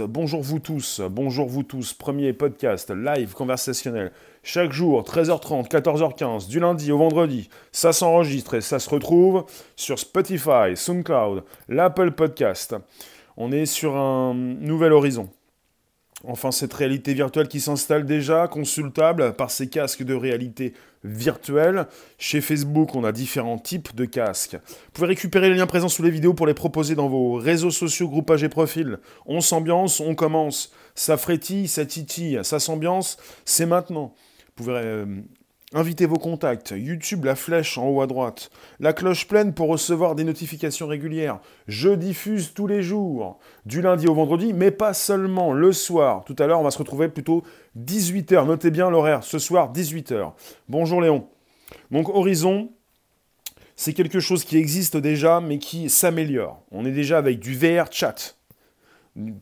Bonjour vous tous, bonjour vous tous. Premier podcast live conversationnel. Chaque jour, 13h30, 14h15, du lundi au vendredi. Ça s'enregistre et ça se retrouve sur Spotify, SoundCloud, l'Apple Podcast. On est sur un nouvel horizon. Enfin, cette réalité virtuelle qui s'installe déjà, consultable par ces casques de réalité virtuelle. Chez Facebook, on a différents types de casques. Vous pouvez récupérer les liens présents sous les vidéos pour les proposer dans vos réseaux sociaux, groupages et profils. On s'ambiance, on commence. Ça frétille, ça titille, ça s'ambiance, c'est maintenant. Vous pouvez euh, Invitez vos contacts, YouTube la flèche en haut à droite, la cloche pleine pour recevoir des notifications régulières. Je diffuse tous les jours, du lundi au vendredi, mais pas seulement le soir. Tout à l'heure, on va se retrouver plutôt 18h. Notez bien l'horaire, ce soir 18h. Bonjour Léon. Donc Horizon, c'est quelque chose qui existe déjà, mais qui s'améliore. On est déjà avec du VR chat,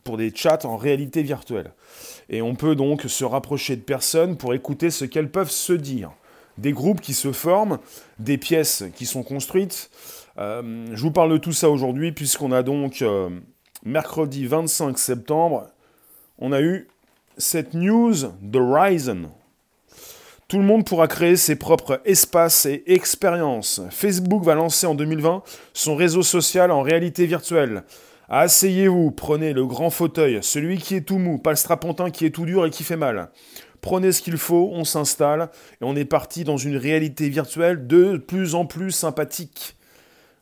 pour des chats en réalité virtuelle. Et on peut donc se rapprocher de personnes pour écouter ce qu'elles peuvent se dire des groupes qui se forment, des pièces qui sont construites. Euh, je vous parle de tout ça aujourd'hui puisqu'on a donc euh, mercredi 25 septembre, on a eu cette news de Ryzen. Tout le monde pourra créer ses propres espaces et expériences. Facebook va lancer en 2020 son réseau social en réalité virtuelle. Asseyez-vous, prenez le grand fauteuil, celui qui est tout mou, pas le strapontin qui est tout dur et qui fait mal prenez ce qu'il faut, on s'installe, et on est parti dans une réalité virtuelle de plus en plus sympathique.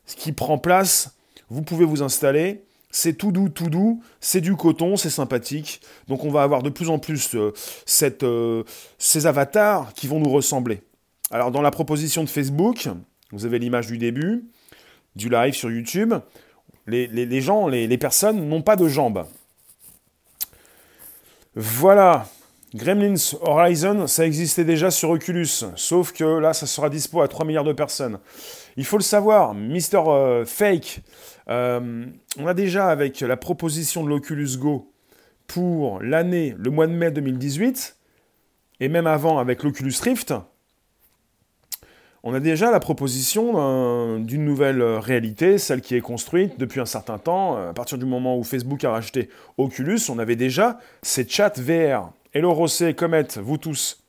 Ce qui prend place, vous pouvez vous installer, c'est tout doux, tout doux, c'est du coton, c'est sympathique. Donc on va avoir de plus en plus euh, euh, ces avatars qui vont nous ressembler. Alors dans la proposition de Facebook, vous avez l'image du début, du live sur YouTube, les, gens, les personnes n'ont pas de jambes. Voilà, Gremlins Horizon, ça existait déjà sur Oculus, sauf que là, ça sera dispo à 3 milliards de personnes. Il faut le savoir, Mister euh, Fake, euh, on a déjà avec la proposition de l'Oculus Go pour l'année, le mois de mai 2018, et même avant avec l'Oculus Rift, on a déjà la proposition d'une nouvelle réalité, celle qui est construite depuis un certain temps. À partir du moment où Facebook a racheté Oculus, on avait déjà ces chats VR. Hello Rosset, Comet, vous tous.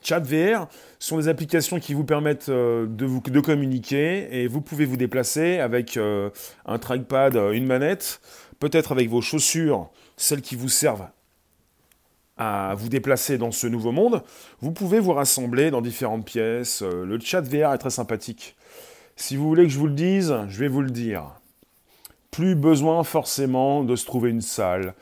Chat VR sont des applications qui vous permettent euh, de, de communiquer et vous pouvez vous déplacer avec euh, un trackpad, euh, une manette, peut-être avec vos chaussures, celles qui vous servent à vous déplacer dans ce nouveau monde. Vous pouvez vous rassembler dans différentes pièces. Le chat VR est très sympathique. Si vous voulez que je vous le dise, je vais vous le dire. Plus besoin forcément de se trouver une salle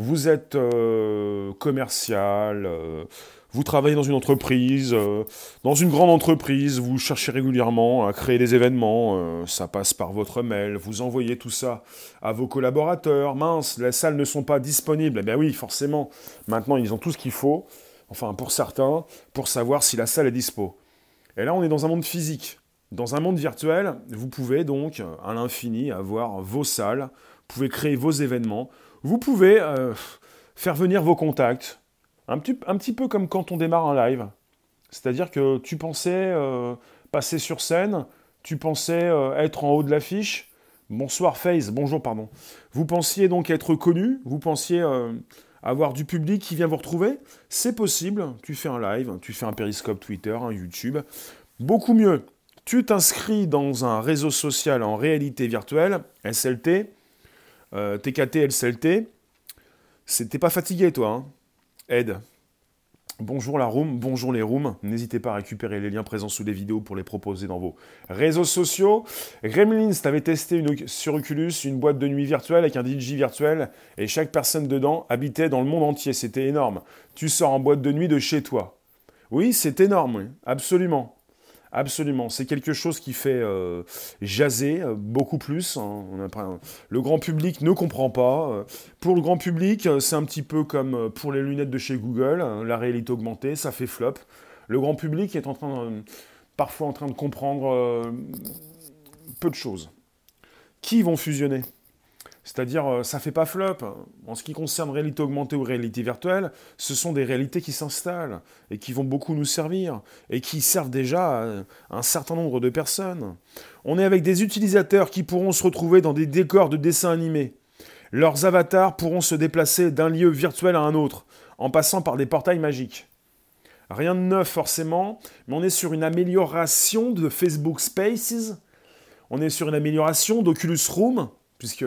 vous êtes euh, commercial, euh, vous travaillez dans une entreprise, euh, dans une grande entreprise, vous cherchez régulièrement à créer des événements, ça passe par votre mail, vous envoyez tout ça à vos collaborateurs, mince, les salles ne sont pas disponibles, eh bien oui, forcément, maintenant ils ont tout ce qu'il faut, enfin pour certains, pour savoir si la salle est dispo. Et là on est dans un monde physique. Dans un monde virtuel, vous pouvez donc à l'infini avoir vos salles, vous pouvez créer vos événements, vous pouvez euh, faire venir vos contacts, un petit, peu comme quand on démarre un live. C'est-à-dire que tu pensais euh, passer sur scène, tu pensais euh, être en haut de l'affiche. Bonsoir Face, bonjour pardon. Vous pensiez donc être connu, vous pensiez avoir du public qui vient vous retrouver. C'est possible, tu fais un live, tu fais un périscope Twitter, un YouTube. Beaucoup mieux, tu t'inscris dans un réseau social en réalité virtuelle, SLT, euh, TKT, LCLT. T'es pas fatigué, toi, hein Ed. Bonjour la room, bonjour les rooms. N'hésitez pas à récupérer les liens présents sous les vidéos pour les proposer dans vos réseaux sociaux. Gremlins, t'avais testé sur Oculus une boîte de nuit virtuelle avec un DJ virtuel et chaque personne dedans habitait dans le monde entier. C'était énorme. Tu sors en boîte de nuit de chez toi. Oui, c'est énorme, oui. absolument. Absolument, c'est quelque chose qui fait euh, jaser euh, beaucoup plus. Hein. le grand public ne comprend pas. Euh. Pour le grand public, c'est un petit peu comme pour les lunettes de chez Google, hein, la réalité augmentée, ça fait flop. Le grand public est parfois en train de comprendre peu de choses. Qui vont fusionner? C'est-à-dire, euh, ça fait pas flop. En ce qui concerne réalité augmentée ou réalité virtuelle, ce sont des réalités qui s'installent et qui vont beaucoup nous servir et qui servent déjà à un certain nombre de personnes. On est avec des utilisateurs qui pourront se retrouver dans des décors de dessins animés. Leurs avatars pourront se déplacer d'un lieu virtuel à un autre, en passant par des portails magiques. Rien de neuf forcément, mais on est sur une amélioration de Facebook Spaces, on est sur une amélioration d'Oculus Room, puisque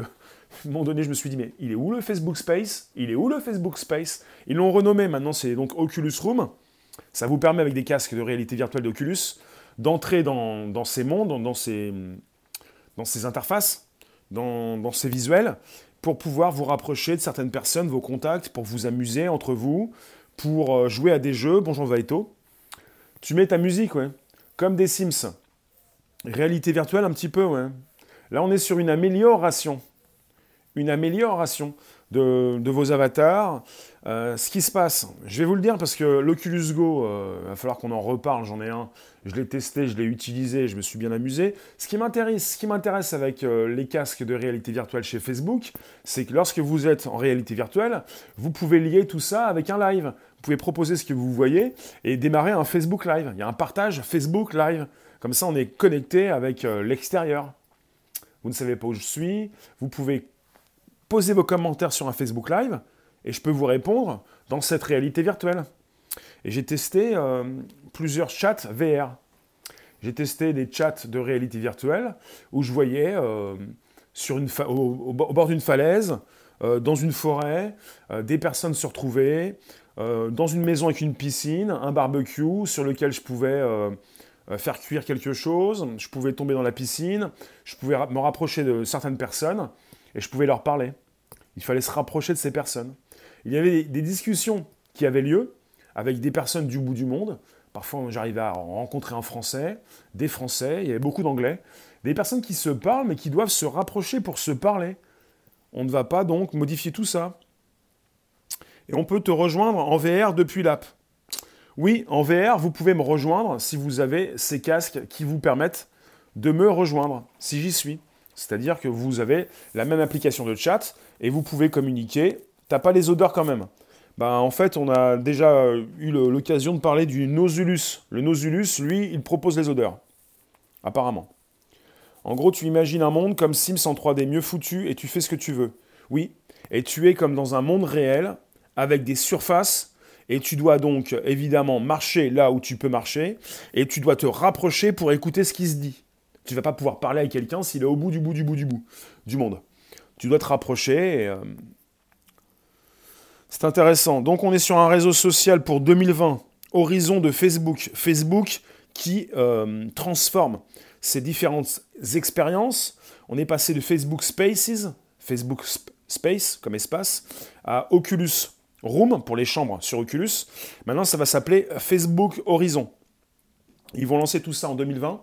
à un moment donné je me suis dit mais il est où le Facebook Space? Il est où le Facebook Space? Ils l'ont renommé maintenant, c'est donc Oculus Room. Ça vous permet avec des casques de réalité virtuelle d'Oculus d'entrer dans, ces mondes, dans ces, interfaces, dans, dans ces visuels, pour pouvoir vous rapprocher de certaines personnes, vos contacts, pour vous amuser entre vous, pour euh, jouer à des jeux. Bonjour Vaito. Tu mets ta musique, ouais. Comme des Sims. Réalité virtuelle, un petit peu, ouais. Là, on est sur une amélioration. Une amélioration de, vos avatars. Euh, ce qui se passe, je vais vous le dire parce que l'Oculus Go, il euh, va falloir qu'on en reparle, j'en ai un. Je l'ai testé, je l'ai utilisé, je me suis bien amusé. Ce qui m'intéresse, ce qui m'intéresse avec euh, les casques de réalité virtuelle chez Facebook, c'est que lorsque vous êtes en réalité virtuelle, vous pouvez lier tout ça avec un live. Vous pouvez proposer ce que vous voyez et démarrer un Facebook Live. Il y a un partage Facebook Live. Comme ça, on est connecté avec l'extérieur. Vous ne savez pas où je suis. Vous pouvez posez vos commentaires sur un Facebook Live et je peux vous répondre dans cette réalité virtuelle. Et j'ai testé euh, plusieurs chats VR. J'ai testé des chats de réalité virtuelle où je voyais euh, sur une au, bord d'une falaise, euh, dans une forêt, des personnes se retrouver, dans une maison avec une piscine, un barbecue sur lequel je pouvais faire cuire quelque chose, je pouvais tomber dans la piscine, je pouvais me rapprocher de certaines personnes et je pouvais leur parler. Il fallait se rapprocher de ces personnes. Il y avait des discussions qui avaient lieu avec des personnes du bout du monde. Parfois, j'arrivais à rencontrer un Français, des Français, il y avait beaucoup d'Anglais. Des personnes qui se parlent, mais qui doivent se rapprocher pour se parler. On ne va pas donc modifier tout ça. Et on peut te rejoindre en VR depuis l'app. Oui, en VR, vous pouvez me rejoindre si vous avez ces casques qui vous permettent de me rejoindre, si j'y suis. C'est-à-dire que vous avez la même application de chat et vous pouvez communiquer. T'as pas les odeurs quand même. Ben, en fait, on a déjà eu l'occasion de parler du Nosulus. Le Nosulus, lui, il propose les odeurs. Apparemment. En gros, tu imagines un monde comme Sims en 3D mieux foutu et tu fais ce que tu veux. Oui. Et tu es comme dans un monde réel avec des surfaces et tu dois donc évidemment marcher là où tu peux marcher et tu dois te rapprocher pour écouter ce qui se dit. Tu vas pas pouvoir parler à quelqu'un s'il est au bout du bout du bout du bout du monde. Tu dois te rapprocher. Euh, c'est intéressant. Donc on est sur un réseau social pour 2020, horizon de Facebook. Facebook qui euh, transforme ces différentes expériences. On est passé de Facebook Spaces, Facebook Space comme espace, à Oculus Room pour les chambres sur Oculus. Maintenant, ça va s'appeler Facebook Horizon. Ils vont lancer tout ça en 2020.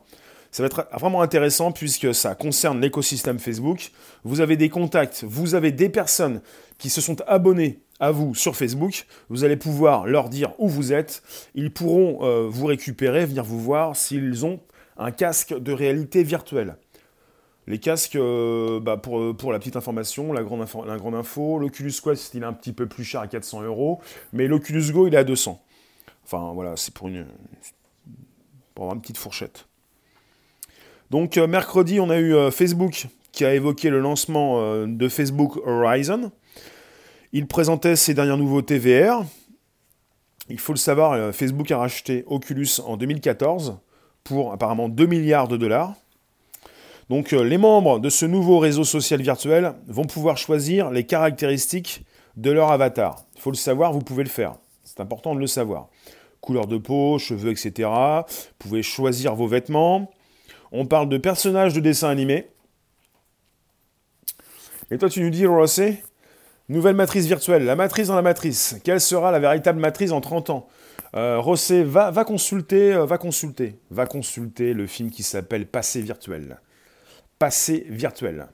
Ça va être vraiment intéressant puisque ça concerne l'écosystème Facebook. Vous avez des contacts, vous avez des personnes qui se sont abonnées à vous sur Facebook. Vous allez pouvoir leur dire où vous êtes. Ils pourront euh, vous récupérer, venir vous voir s'ils ont un casque de réalité virtuelle. Les casques, euh, bah, pour, pour, la petite information, la grande, info, la grande info, l'Oculus Quest, il est un petit peu plus cher à 400 euros, mais l'Oculus Go, il est à 200. Enfin, voilà, c'est pour une, pour une petite fourchette. Donc euh, mercredi, on a eu euh, Facebook qui a évoqué le lancement euh, de Facebook Horizon. Il présentait ses dernières nouveautés VR. Il faut le savoir, Facebook a racheté Oculus en 2014 pour apparemment 2 milliards de dollars. Donc les membres de ce nouveau réseau social virtuel vont pouvoir choisir les caractéristiques de leur avatar. Il faut le savoir, vous pouvez le faire. C'est important de le savoir. Couleur de peau, cheveux, etc. Vous pouvez choisir vos vêtements. On parle de personnages de dessins animés. Et toi, tu nous dis, Rossé, nouvelle matrice virtuelle, la matrice dans la matrice. Quelle sera la véritable matrice en 30 ans? Euh, Rossé, va, va, consulter, euh, va consulter, va consulter le film qui s'appelle Passé virtuel. Passé virtuel.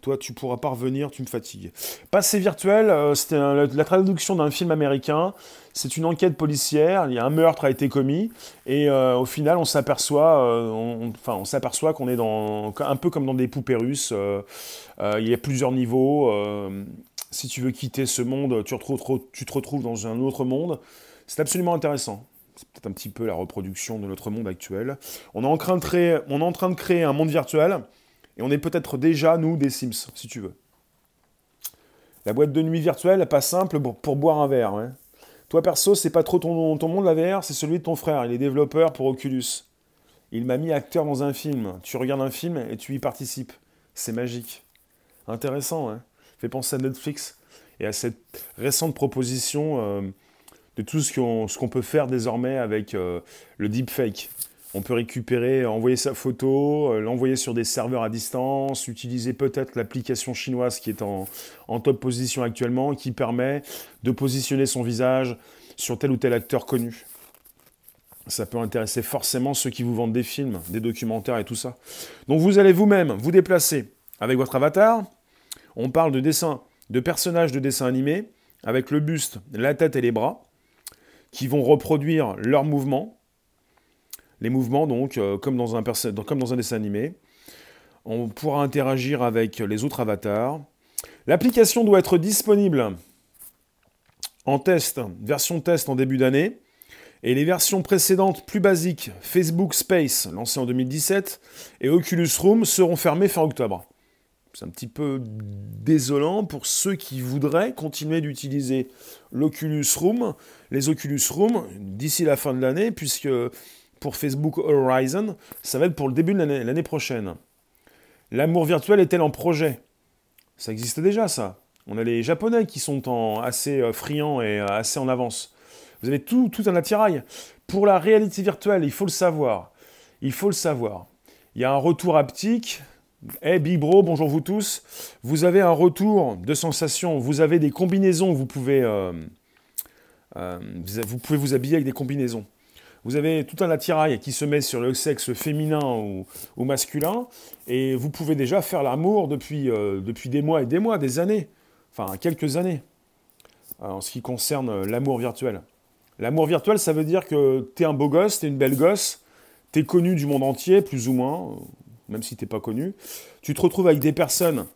Toi, tu pourras pas revenir, tu me fatigues. Passé virtuel, euh, c'était la, traduction d'un film américain. C'est une enquête policière. Il y a un meurtre a été commis et euh, au final, on s'aperçoit, euh, on s'aperçoit qu'on est dans un peu comme dans des poupées russes. il y a plusieurs niveaux. si tu veux quitter ce monde, tu, tu te retrouves dans un autre monde. C'est absolument intéressant. C'est peut-être un petit peu la reproduction de notre monde actuel. On est en train de créer, on est en train de créer un monde virtuel et on est peut-être déjà, nous, des Sims, si tu veux. La boîte de nuit virtuelle, pas simple pour, boire un verre. Toi perso, c'est pas trop ton, ton monde la VR, c'est celui de ton frère. Il est développeur pour Oculus. Il m'a mis acteur dans un film. Tu regardes un film et tu y participes. C'est magique. Intéressant, hein Fait penser à Netflix et à cette récente proposition euh, de tout ce qu'on peut faire désormais avec euh, le deepfake. On peut récupérer, envoyer sa photo, euh, l'envoyer sur des serveurs à distance, utiliser peut-être l'application chinoise qui est en, top position actuellement, qui permet de positionner son visage sur tel ou tel acteur connu. Ça peut intéresser forcément ceux qui vous vendent des films, des documentaires et tout ça. Donc vous allez vous-même vous déplacer avec votre avatar. On parle de dessins, de personnages de dessins animés, avec le buste, la tête et les bras, qui vont reproduire leurs mouvements les mouvements, donc, euh, comme, dans un dessin animé. On pourra interagir avec les autres avatars. L'application doit être disponible en test, version test en début d'année. Et les versions précédentes plus basiques, Facebook Space, lancé en 2017, et Oculus Room, seront fermées fin octobre. C'est un petit peu désolant pour ceux qui voudraient continuer d'utiliser l'Oculus Room, les Oculus Room, d'ici la fin de l'année, puisque pour Facebook Horizon, ça va être pour le début de l'année prochaine. L'amour virtuel est-elle en projet? Ça existe déjà, ça. On a les Japonais qui sont assez euh, friands et euh, assez en avance. Vous avez tout, un attirail. Pour la réalité virtuelle, il faut le savoir. Il faut le savoir. Il y a un retour haptique. Eh, Big Bro, bonjour vous tous. Vous avez un retour de sensation. Vous avez des combinaisons. Vous pouvez, euh, vous pouvez vous habiller avec des combinaisons vous avez tout un attirail qui se met sur le sexe féminin ou, masculin, et vous pouvez déjà faire l'amour depuis, euh, depuis des mois et des mois, des années, enfin quelques années, euh, en ce qui concerne l'amour virtuel. L'amour virtuel, ça veut dire que tu es un beau gosse, tu es une belle gosse, tu es connu du monde entier, plus ou moins, même si tu pas connu. Tu te retrouves avec des personnes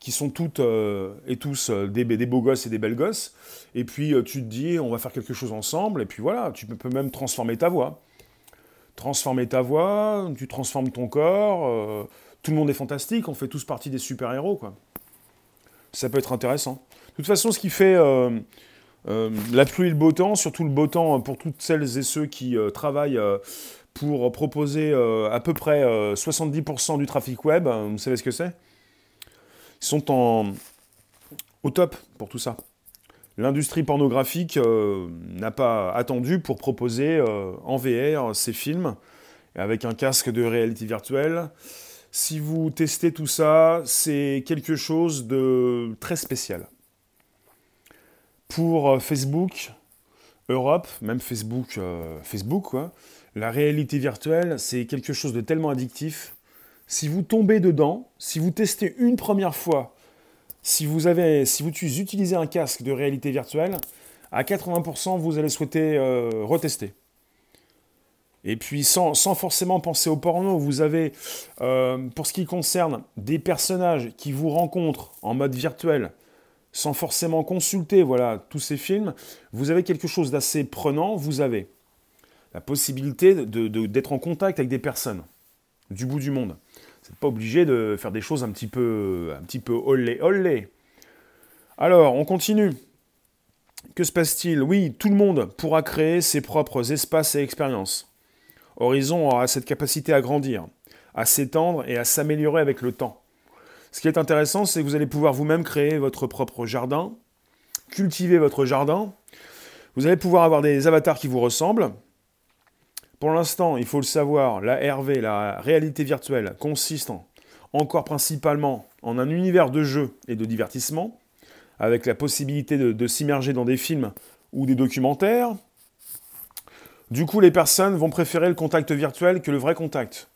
qui sont toutes euh, et tous euh, des, beaux gosses et des belles gosses. Et puis euh, tu te dis, on va faire quelque chose ensemble. Et puis voilà, tu peux même transformer ta voix. Transformer ta voix, tu transformes ton corps. tout le monde est fantastique, on fait tous partie des super-héros. quoi. Ça peut être intéressant. De toute façon, ce qui fait la pluie et le beau temps, surtout le beau temps pour toutes celles et ceux qui travaillent pour proposer à peu près 70% du trafic web, vous savez ce que c'est? Sont en, au top pour tout ça. L'industrie pornographique euh, n'a pas attendu pour proposer euh, en VR ces films avec un casque de réalité virtuelle. Si vous testez tout ça, c'est quelque chose de très spécial. Pour euh, Facebook, Europe, même Facebook, Facebook quoi, la réalité virtuelle, c'est quelque chose de tellement addictif si vous tombez dedans, si vous testez une première fois, si vous, avez, si vous utilisez un casque de réalité virtuelle, à 80%, vous allez souhaiter euh, retester. Et puis, sans, forcément penser au porno, vous avez, euh, pour ce qui concerne des personnages qui vous rencontrent en mode virtuel, sans forcément consulter voilà, tous ces films, vous avez quelque chose d'assez prenant. Vous avez la possibilité d'être en contact avec des personnes du bout du monde pas obligé de faire des choses un petit peu, un petit peu olé olé. Alors, on continue. Que se passe-t-il? Oui, tout le monde pourra créer ses propres espaces et expériences. Horizon aura cette capacité à grandir, à s'étendre et à s'améliorer avec le temps. Ce qui est intéressant, c'est que vous allez pouvoir vous-même créer votre propre jardin, cultiver votre jardin. Vous allez pouvoir avoir des avatars qui vous ressemblent, pour l'instant, il faut le savoir, la RV, la réalité virtuelle, consiste encore principalement en un univers de jeu et de divertissement, avec la possibilité de, s'immerger dans des films ou des documentaires. Du coup, les personnes vont préférer le contact virtuel que le vrai contact.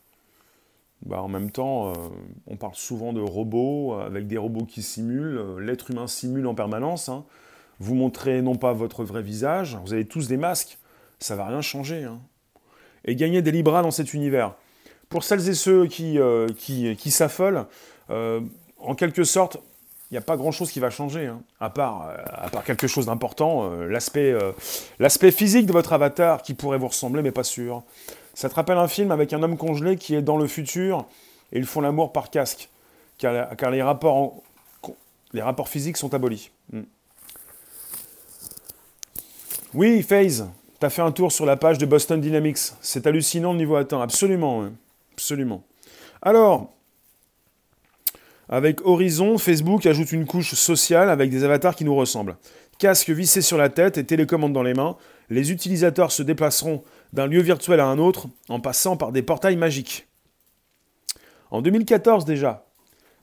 Bah, en même temps, euh, on parle souvent de robots, avec des robots qui simulent, euh, l'être humain simule en permanence. Hein. Vous montrez non pas votre vrai visage, vous avez tous des masques, ça va rien changer. Hein et gagner des libras dans cet univers. Pour celles et ceux qui, euh, qui, s'affolent, euh, en quelque sorte, il n'y a pas grand-chose qui va changer, hein, à, part, euh, à part quelque chose d'important, l'aspect, physique de votre avatar qui pourrait vous ressembler, mais pas sûr. Ça te rappelle un film avec un homme congelé qui est dans le futur et ils font l'amour par casque, car, car les rapports Les rapports physiques sont abolis. Hmm. Oui, FaZe, fait un tour sur la page de Boston Dynamics. C'est hallucinant le niveau atteint, absolument. Absolument. Alors, avec Horizon, Facebook ajoute une couche sociale avec des avatars qui nous ressemblent. Casque vissé sur la tête et télécommande dans les mains, les utilisateurs se déplaceront d'un lieu virtuel à un autre en passant par des portails magiques. En 2014 déjà,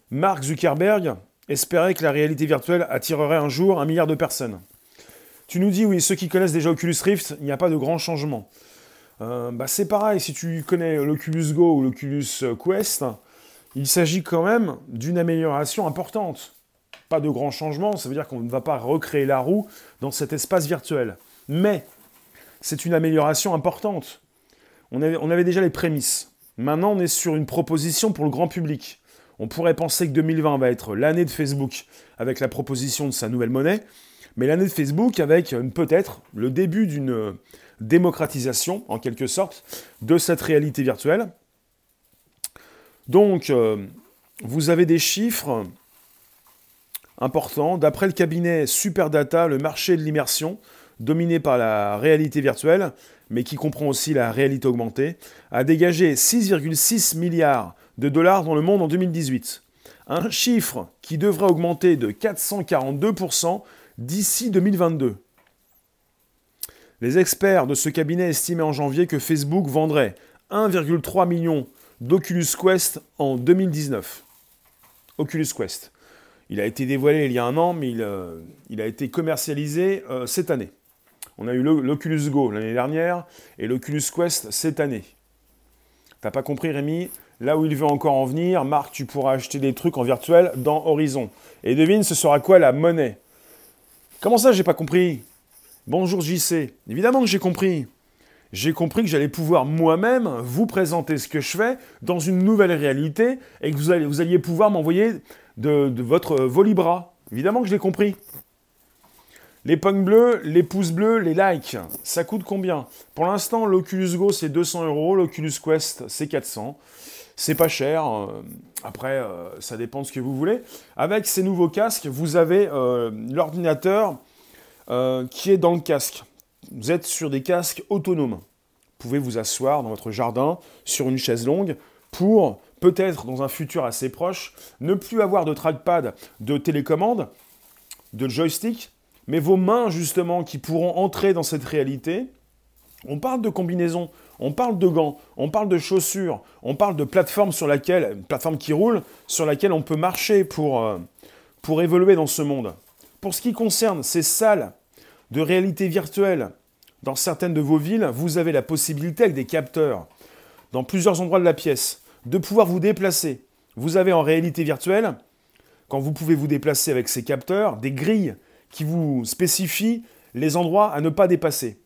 Mark Zuckerberg espérait que la réalité virtuelle attirerait un jour un milliard de personnes. Tu nous dis, oui, ceux qui connaissent déjà Oculus Rift, il n'y a pas de grand changement. Euh, bah c'est pareil, si tu connais l'Oculus Go ou l'Oculus Quest, il s'agit quand même d'une amélioration importante. Pas de grand changement, ça veut dire qu'on ne va pas recréer la roue dans cet espace virtuel. Mais c'est une amélioration importante. On avait, on avait déjà les prémices. Maintenant, on est sur une proposition pour le grand public. On pourrait penser que 2020 va être l'année de Facebook avec la proposition de sa nouvelle monnaie, mais l'année de Facebook avec euh, peut-être le début d'une euh, démocratisation, en quelque sorte, de cette réalité virtuelle. Donc, euh, vous avez des chiffres importants. D'après le cabinet Superdata, le marché de l'immersion, dominé par la réalité virtuelle, mais qui comprend aussi la réalité augmentée, a dégagé 6,6 milliards de dollars dans le monde en 2018. Un chiffre qui devrait augmenter de 442% d'ici 2022. Les experts de ce cabinet estimaient en janvier que Facebook vendrait 1,3 million d'Oculus Quest en 2019. Oculus Quest. Il a été dévoilé il y a un an, mais il, euh, a été commercialisé euh, cette année. On a eu l'Oculus Go l'année dernière et l'Oculus Quest cette année. T'as pas compris Rémi? Là où il veut encore en venir, Marc, tu pourras acheter des trucs en virtuel dans Horizon. Et devine, ce sera quoi la monnaie? Comment ça, j'ai pas compris? Bonjour JC. Évidemment que j'ai compris. J'ai compris que j'allais pouvoir moi-même vous présenter ce que je fais dans une nouvelle réalité et que vous, alliez pouvoir m'envoyer de, votre Volibra. Évidemment que je l'ai compris. Les punks bleus, les pouces bleus, les likes, ça coûte combien? Pour l'instant, l'Oculus Go c'est 200 euros, l'Oculus Quest c'est 400. C'est pas cher. Euh, après, euh, ça dépend de ce que vous voulez. Avec ces nouveaux casques, vous avez euh, l'ordinateur qui est dans le casque. Vous êtes sur des casques autonomes. Vous pouvez vous asseoir dans votre jardin sur une chaise longue pour peut-être dans un futur assez proche ne plus avoir de trackpad, de télécommande, de joystick, mais vos mains justement qui pourront entrer dans cette réalité. On parle de combinaison, on parle de gants, on parle de chaussures, on parle de plateforme sur laquelle, une plateforme qui roule, sur laquelle on peut marcher euh, pour évoluer dans ce monde. Pour ce qui concerne ces salles de réalité virtuelle, dans certaines de vos villes, vous avez la possibilité avec des capteurs, dans plusieurs endroits de la pièce, de pouvoir vous déplacer. Vous avez en réalité virtuelle, quand vous pouvez vous déplacer avec ces capteurs, des grilles qui vous spécifient les endroits à ne pas dépasser.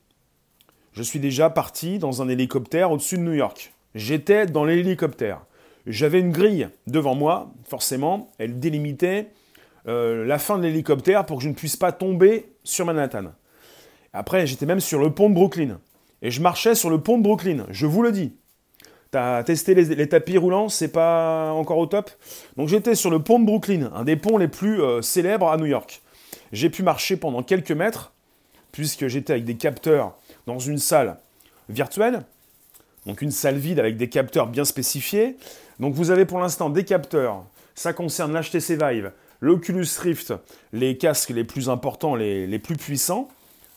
Je suis déjà parti dans un hélicoptère au-dessus de New York. J'étais dans l'hélicoptère. J'avais une grille devant moi, forcément, elle délimitait euh, la fin de l'hélicoptère pour que je ne puisse pas tomber sur Manhattan. Après, j'étais même sur le pont de Brooklyn. Et je marchais sur le pont de Brooklyn, je vous le dis. T'as testé les, tapis roulants, c'est pas encore au top? Donc j'étais sur le pont de Brooklyn, un des ponts les plus euh, célèbres à New York. J'ai pu marcher pendant quelques mètres, puisque j'étais avec des capteurs dans une salle virtuelle, donc une salle vide avec des capteurs bien spécifiés. Donc vous avez pour l'instant des capteurs, ça concerne l'HTC Vive, l'Oculus Rift, les casques les plus importants, les, plus puissants.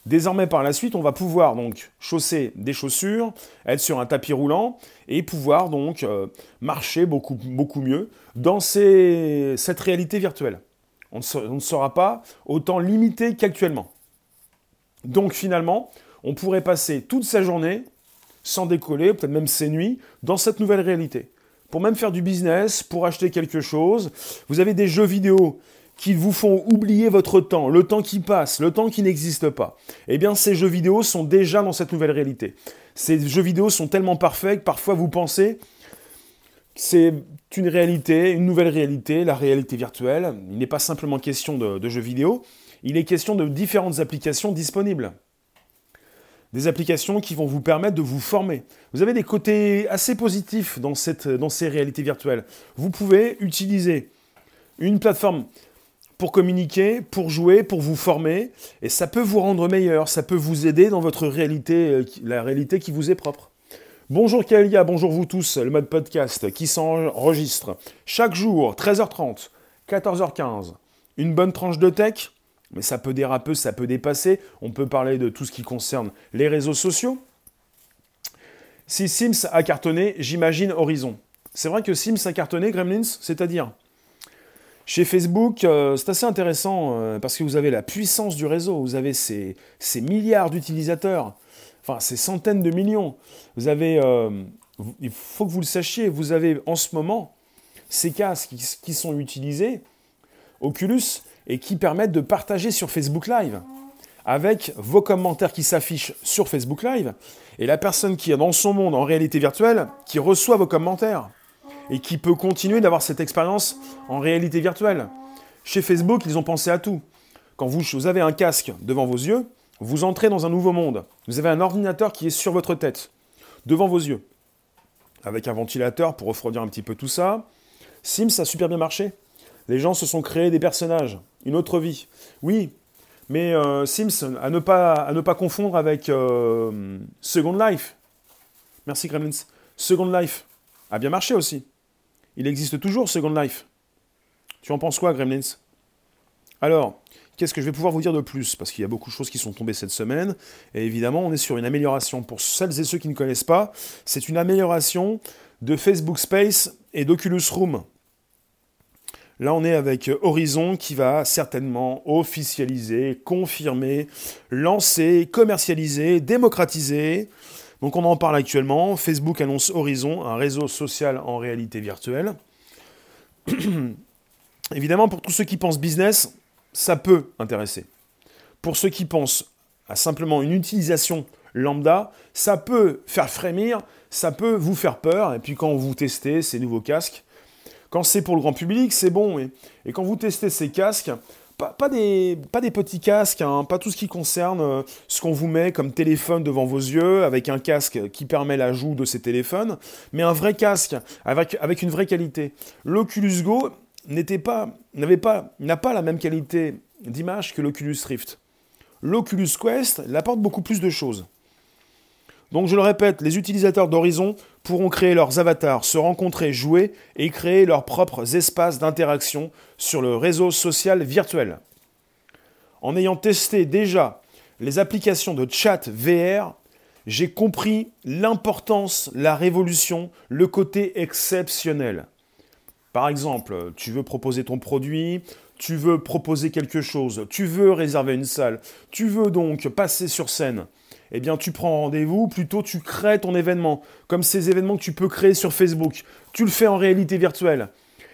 Désormais, par la suite, on va pouvoir donc chausser des chaussures, être sur un tapis roulant et pouvoir donc euh, marcher beaucoup, beaucoup mieux dans cette réalité virtuelle. On ne sera pas autant limité qu'actuellement. Donc finalement, on pourrait passer toute sa journée, sans décoller, peut-être même ses nuits, dans cette nouvelle réalité. Pour même faire du business, pour acheter quelque chose, vous avez des jeux vidéo qui vous font oublier votre temps, le temps qui passe, le temps qui n'existe pas. Eh bien, ces jeux vidéo sont déjà dans cette nouvelle réalité. Ces jeux vidéo sont tellement parfaits que parfois vous pensez que c'est une réalité, une nouvelle réalité, la réalité virtuelle. Il n'est pas simplement question de, de jeux vidéo, il est question de différentes applications disponibles des applications qui vont vous permettre de vous former. Vous avez des côtés assez positifs dans, ces réalités virtuelles. Vous pouvez utiliser une plateforme pour communiquer, pour jouer, pour vous former, et ça peut vous rendre meilleur, ça peut vous aider dans votre réalité, euh, la réalité qui vous est propre. Bonjour Kalia, bonjour vous tous, le mode podcast qui s'enregistre chaque jour, 13h30, 14h15. Une bonne tranche de tech, mais ça peut déraper, ça peut dépasser. On peut parler de tout ce qui concerne les réseaux sociaux. Si Sims a cartonné, j'imagine Horizon. C'est vrai que Sims a cartonné, Gremlins, c'est-à-dire chez Facebook, euh, c'est assez intéressant euh, parce que vous avez la puissance du réseau, vous avez ces milliards d'utilisateurs enfin ces centaines de millions. Vous avez, euh, il faut que vous le sachiez, vous avez en ce moment ces casques qui, sont utilisés, Oculus, et qui permettent de partager sur Facebook Live avec vos commentaires qui s'affichent sur Facebook Live et la personne qui est dans son monde en réalité virtuelle qui reçoit vos commentaires et qui peut continuer d'avoir cette expérience en réalité virtuelle. Chez Facebook, ils ont pensé à tout. Quand vous avez un casque devant vos yeux, vous entrez dans un nouveau monde. Vous avez un ordinateur qui est sur votre tête, devant vos yeux, avec un ventilateur pour refroidir un petit peu tout ça. Sims a super bien marché. Les gens se sont créés des personnages, une autre vie. Oui, mais euh, Sims, à ne, pas, à ne pas confondre avec euh, Second Life. Merci Gremlins. Second Life a bien marché aussi. Il existe toujours Second Life. Tu en penses quoi, Gremlins? Alors, Qu'est-ce que je vais pouvoir vous dire de plus? Parce qu'il y a beaucoup de choses qui sont tombées cette semaine. Et évidemment, on est sur une amélioration. Pour celles et ceux qui ne connaissent pas, c'est une amélioration de Facebook Space et d'Oculus Room. Là, on est avec Horizon qui va certainement officialiser, confirmer, lancer, commercialiser, démocratiser. Donc on en parle actuellement. Facebook annonce Horizon, un réseau social en réalité virtuelle. Évidemment, pour tous ceux qui pensent business, ça peut intéresser. Pour ceux qui pensent à simplement une utilisation lambda, ça peut faire frémir, ça peut vous faire peur, et puis quand vous testez ces nouveaux casques, quand c'est pour le grand public, c'est bon, et, quand vous testez ces casques, pas, des, petits casques, hein, pas tout ce qui concerne euh, ce qu'on vous met comme téléphone devant vos yeux, avec un casque qui permet l'ajout de ces téléphones, mais un vrai casque, avec, une vraie qualité. L'Oculus Go, n'était pas, n'avait pas, n'a pas la même qualité d'image que l'Oculus Rift. L'Oculus Quest apporte beaucoup plus de choses. Donc je le répète, les utilisateurs d'Horizon pourront créer leurs avatars, se rencontrer, jouer et créer leurs propres espaces d'interaction sur le réseau social virtuel. En ayant testé déjà les applications de chat VR, j'ai compris l'importance, la révolution, le côté exceptionnel. Par exemple, tu veux proposer ton produit, tu veux proposer quelque chose, tu veux réserver une salle, tu veux donc passer sur scène. Eh bien, tu prends rendez-vous, plutôt tu crées ton événement, comme ces événements que tu peux créer sur Facebook. Tu le fais en réalité virtuelle.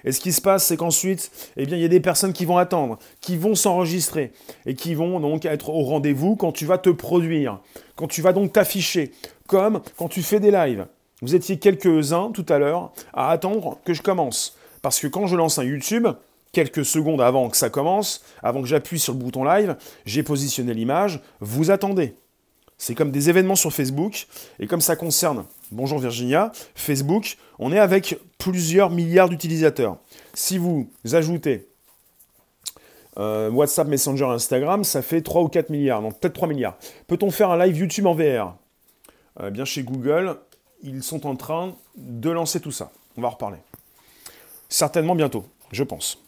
Et ce qui se passe, c'est qu'ensuite, eh bien, il y a des personnes qui vont attendre, qui vont s'enregistrer et qui vont donc être au rendez-vous quand tu vas te produire, quand tu vas donc t'afficher, comme quand tu fais des lives. Vous étiez quelques-uns tout à l'heure à attendre que je commence. Parce que quand je lance un YouTube, quelques secondes avant que ça commence, avant que j'appuie sur le bouton live, j'ai positionné l'image, vous attendez. C'est comme des événements sur Facebook, et comme ça concerne, bonjour Virginia, Facebook, on est avec plusieurs milliards d'utilisateurs. Si vous ajoutez euh, WhatsApp, Messenger, Instagram, ça fait 3 ou 4 milliards, donc peut-être 3 milliards. Peut-on faire un live YouTube en VR euh, Bien chez Google, ils sont en train de lancer tout ça. On va en reparler. Certainement bientôt, je pense.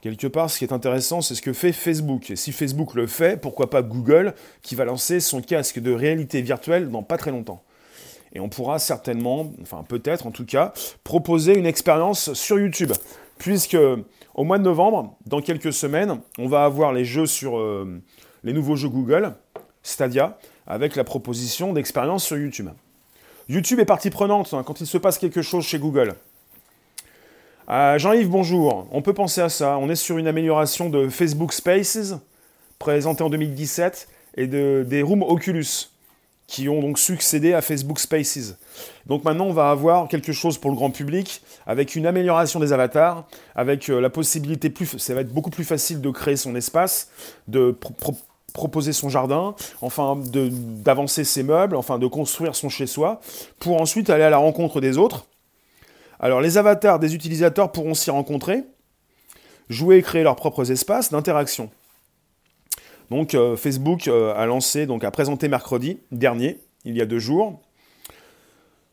Quelque part, ce qui est intéressant, c'est ce que fait Facebook. Et si Facebook le fait, pourquoi pas Google, qui va lancer son casque de réalité virtuelle dans pas très longtemps. Et on pourra certainement, enfin peut-être en tout cas, proposer une expérience sur YouTube. Puisque au mois de novembre, dans quelques semaines, on va avoir les jeux sur euh, les nouveaux jeux Google, Stadia, avec la proposition d'expérience sur YouTube. YouTube est partie prenante hein, quand il se passe quelque chose chez Google. Euh, Jean-Yves, bonjour. On peut penser à ça. On est sur une amélioration de Facebook Spaces, présenté en 2017, et de, des Rooms Oculus, qui ont donc succédé à Facebook Spaces. Donc maintenant, on va avoir quelque chose pour le grand public, avec une amélioration des avatars, avec euh, la possibilité, plus, ça va être beaucoup plus facile de créer son espace, de proposer son jardin, enfin d'avancer ses meubles, enfin de construire son chez-soi, pour ensuite aller à la rencontre des autres alors les avatars des utilisateurs pourront s'y rencontrer. jouer et créer leurs propres espaces d'interaction. Donc euh, Facebook euh, a lancé, donc a présenté mercredi dernier, il y a deux jours,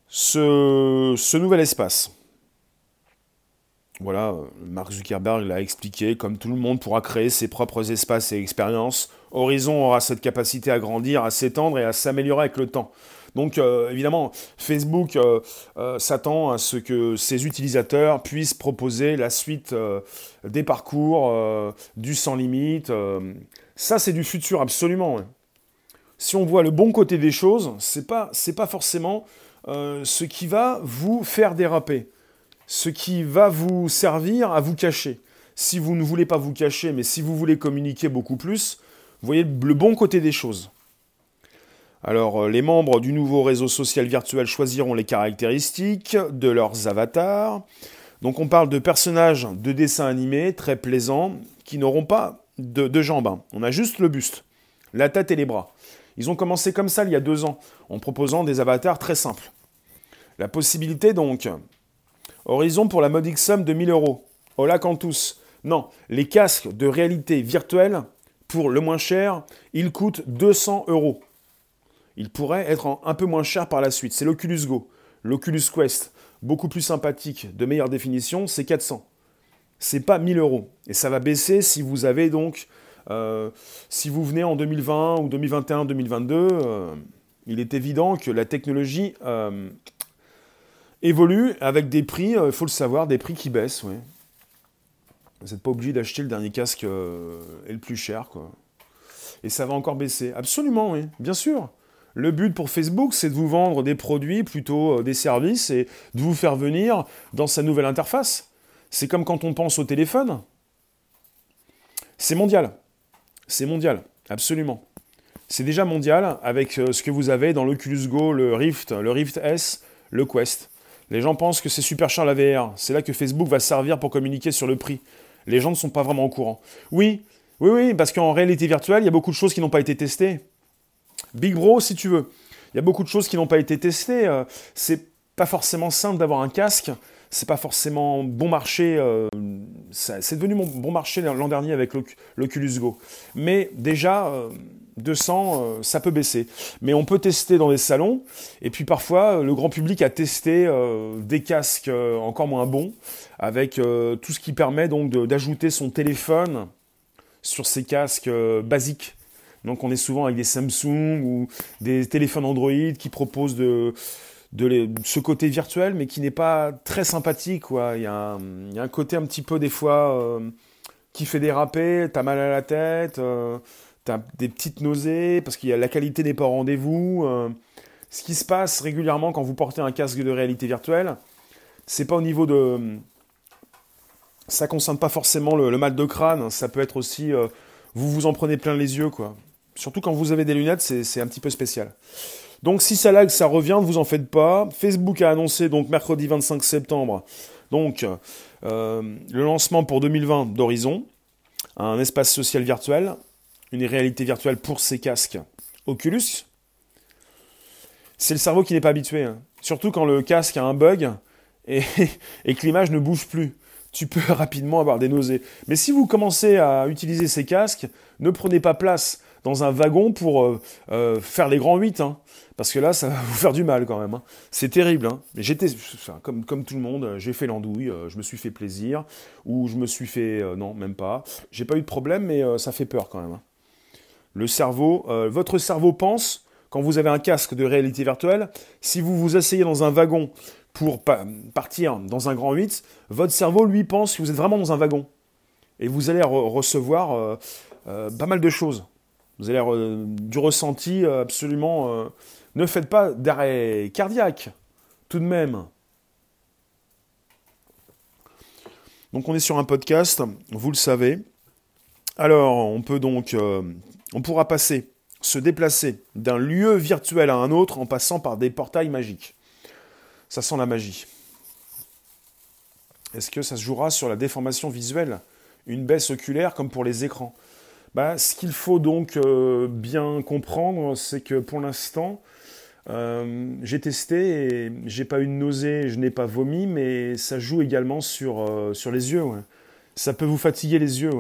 ce, ce nouvel espace. Voilà, Mark Zuckerberg l'a expliqué, comme tout le monde pourra créer ses propres espaces et expériences, Horizon aura cette capacité à grandir, à s'étendre et à s'améliorer avec le temps. Donc euh, évidemment, Facebook euh, euh, s'attend à ce que ses utilisateurs puissent proposer la suite des parcours, du sans limite. ça, c'est du futur, absolument. Si on voit le bon côté des choses, c'est pas, pas forcément ce qui va vous faire déraper, ce qui va vous servir à vous cacher. Si vous ne voulez pas vous cacher, mais si vous voulez communiquer beaucoup plus, voyez le bon côté des choses. Alors, euh, les membres du nouveau réseau social virtuel choisiront les caractéristiques de leurs avatars. Donc, on parle de personnages de dessins animés très plaisants qui n'auront pas de, jambes. Hein. On a juste le buste, la tête et les bras. Ils ont commencé comme ça il y a deux ans, en proposant des avatars très simples. La possibilité donc, horizon pour la modique somme de 1000 euros. Hola tous. Non, les casques de réalité virtuelle, pour le moins cher, ils coûtent 200 euros il pourrait être un peu moins cher par la suite. C'est l'Oculus Go. L'Oculus Quest, beaucoup plus sympathique, de meilleure définition, c'est 400. C'est pas 1000 euros. Et ça va baisser si vous avez donc, euh, si vous venez en 2020 ou 2021, 2022, euh, il est évident que la technologie euh, évolue avec des prix, il faut le savoir, des prix qui baissent. Vous n'êtes pas obligé d'acheter le dernier casque et le plus cher. Et ça va encore baisser. Absolument, oui, bien sûr. Le but pour Facebook, c'est de vous vendre des produits, plutôt euh, des services, et de vous faire venir dans sa nouvelle interface. C'est comme quand on pense au téléphone. C'est mondial. C'est mondial, absolument. C'est déjà mondial avec euh, ce que vous avez dans l'Oculus Go, le Rift, le Rift S, le Quest. Les gens pensent que c'est super cher la VR. C'est là que Facebook va servir pour communiquer sur le prix. Les gens ne sont pas vraiment au courant. Oui, oui, oui, parce qu'en réalité virtuelle, il y a beaucoup de choses qui n'ont pas été testées. Big Bro, si tu veux. Il y a beaucoup de choses qui n'ont pas été testées. Euh, c'est pas forcément simple d'avoir un casque. C'est pas forcément bon marché. Euh, c'est devenu bon marché l'an dernier avec l'Oculus Go. Mais déjà, 200, euh, ça peut baisser. Mais on peut tester dans des salons. Et puis parfois, le grand public a testé des casques encore moins bons, avec tout ce qui permet donc d'ajouter son téléphone sur ces casques basiques donc on est souvent avec des Samsung ou des téléphones Android qui proposent de, ce côté virtuel, mais qui n'est pas très sympathique. Il, y a un, côté un petit peu des fois euh, qui fait déraper, t'as mal à la tête, euh, t'as des petites nausées, parce que la qualité n'est pas au rendez-vous. Euh. ce qui se passe régulièrement quand vous portez un casque de réalité virtuelle, c'est pas au niveau de... Ça concerne pas forcément le, le mal de crâne, ça peut être aussi... vous vous en prenez plein les yeux, quoi. Surtout quand vous avez des lunettes, c'est un petit peu spécial. Donc si ça lag, ça revient, ne vous en faites pas. Facebook a annoncé donc mercredi 25 septembre donc euh, le lancement pour 2020 d'Horizon, un espace social virtuel, une réalité virtuelle pour ces casques Oculus. C'est le cerveau qui n'est pas habitué, hein. surtout quand le casque a un bug et que l'image ne bouge plus. Tu peux rapidement avoir des nausées. Mais si vous commencez à utiliser ces casques, ne prenez pas place dans un wagon pour euh, euh, faire les grands 8. Hein. parce que là, ça va vous faire du mal quand même. Hein. C'est terrible. Hein. Mais j'étais, comme, tout le monde, j'ai fait l'andouille, euh, je me suis fait plaisir, ou je me suis fait... non, même pas. J'ai pas eu de problème, mais ça fait peur quand même. Le cerveau, votre cerveau pense, quand vous avez un casque de réalité virtuelle, si vous vous asseyez dans un wagon pour partir dans un grand 8, votre cerveau, lui, pense que vous êtes vraiment dans un wagon. Et vous allez recevoir pas mal de choses. Vous avez euh, du ressenti euh, absolument. Euh, ne faites pas d'arrêt cardiaque, tout de même. Donc on est sur un podcast, vous le savez. Alors on peut donc, on pourra passer, se déplacer d'un lieu virtuel à un autre en passant par des portails magiques. Ça sent la magie. Est-ce que ça se jouera sur la déformation visuelle? Une baisse oculaire comme pour les écrans? Bah, ce qu'il faut donc euh, bien comprendre, c'est que pour l'instant, euh, j'ai testé et j'ai pas eu de nausée, je n'ai pas vomi, mais ça joue également sur, euh, sur les yeux. Ça peut vous fatiguer les yeux.